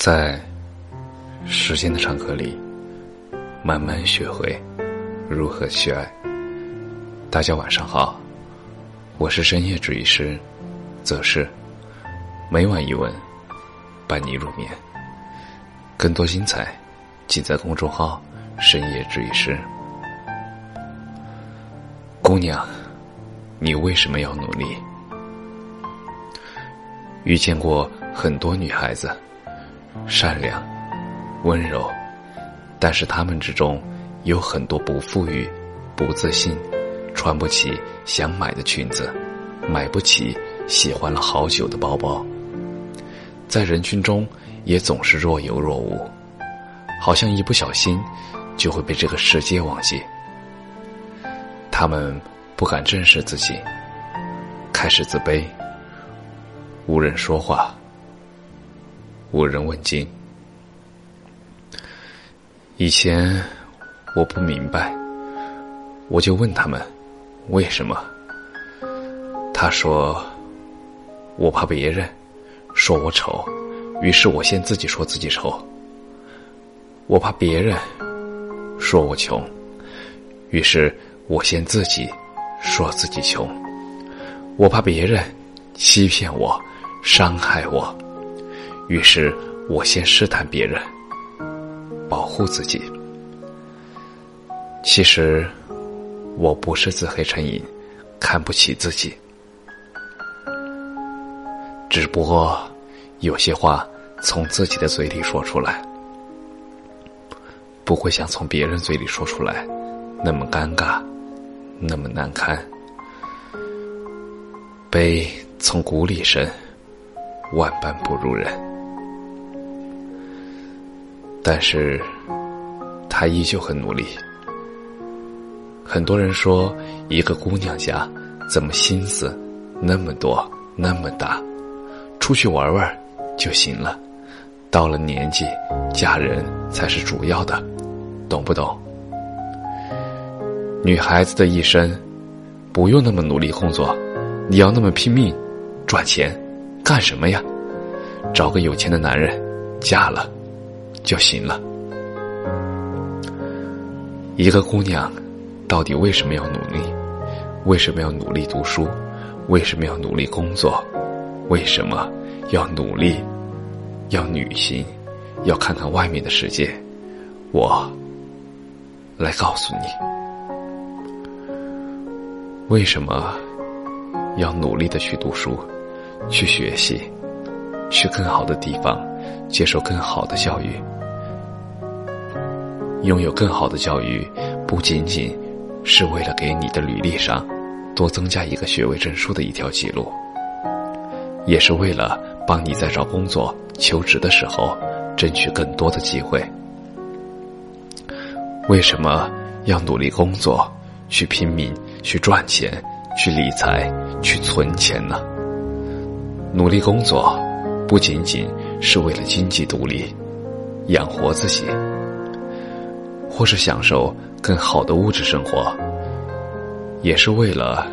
在时间的长河里，慢慢学会如何去爱。大家晚上好，我是深夜治愈师，则是每晚一问，伴你入眠。更多精彩，尽在公众号“深夜治愈师”。姑娘，你为什么要努力？遇见过很多女孩子。善良、温柔，但是他们之中有很多不富裕、不自信，穿不起想买的裙子，买不起喜欢了好久的包包，在人群中也总是若有若无，好像一不小心就会被这个世界忘记。他们不敢正视自己，开始自卑，无人说话。无人问津。以前我不明白，我就问他们为什么。他说：“我怕别人说我丑，于是我先自己说自己丑。我怕别人说我穷，于是我先自己说自己穷。我怕别人欺骗我，伤害我。”于是我先试探别人，保护自己。其实我不是自黑成瘾，看不起自己，只不过有些话从自己的嘴里说出来，不会像从别人嘴里说出来那么尴尬，那么难堪。悲从骨里生，万般不如人。但是，他依旧很努力。很多人说，一个姑娘家怎么心思那么多那么大？出去玩玩就行了，到了年纪嫁人才是主要的，懂不懂？女孩子的一生不用那么努力工作，你要那么拼命赚钱，干什么呀？找个有钱的男人，嫁了。就行了。一个姑娘，到底为什么要努力？为什么要努力读书？为什么要努力工作？为什么要努力？要旅行？要看看外面的世界？我来告诉你，为什么要努力的去读书、去学习、去更好的地方，接受更好的教育。拥有更好的教育，不仅仅是为了给你的履历上多增加一个学位证书的一条记录，也是为了帮你在找工作、求职的时候争取更多的机会。为什么要努力工作、去拼命、去赚钱、去理财、去存钱呢？努力工作不仅仅是为了经济独立，养活自己。或是享受更好的物质生活，也是为了，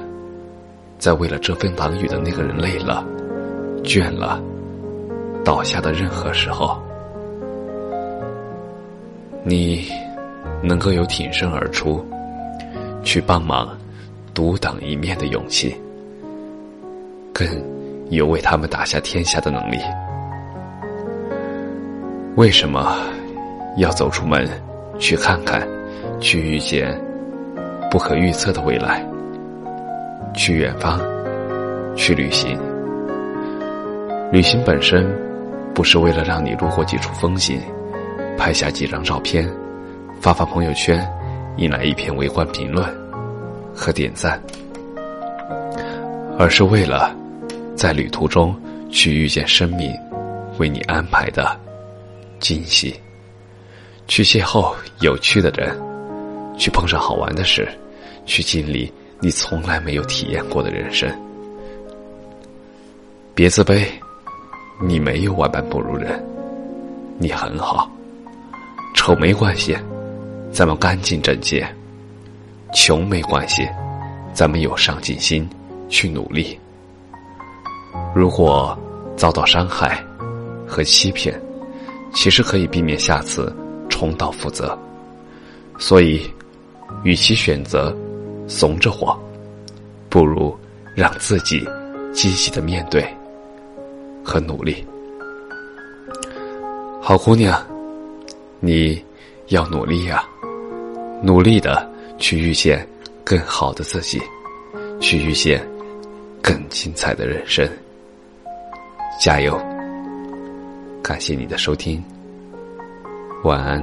在为了遮风挡雨的那个人累了、倦了、倒下的任何时候，你能够有挺身而出、去帮忙、独当一面的勇气，更有为他们打下天下的能力。为什么要走出门？去看看，去遇见不可预测的未来，去远方，去旅行。旅行本身不是为了让你路过几处风景，拍下几张照片，发发朋友圈，引来一篇围观评论和点赞，而是为了在旅途中去遇见生命为你安排的惊喜。去邂逅有趣的人，去碰上好玩的事，去经历你从来没有体验过的人生。别自卑，你没有万般不如人，你很好。丑没关系，咱们干净整洁；穷没关系，咱们有上进心，去努力。如果遭到伤害和欺骗，其实可以避免下次重蹈覆辙。所以，与其选择怂着活，不如让自己积极的面对和努力。好姑娘，你要努力呀，努力的去遇见更好的自己，去遇见更精彩的人生。加油！感谢你的收听，晚安。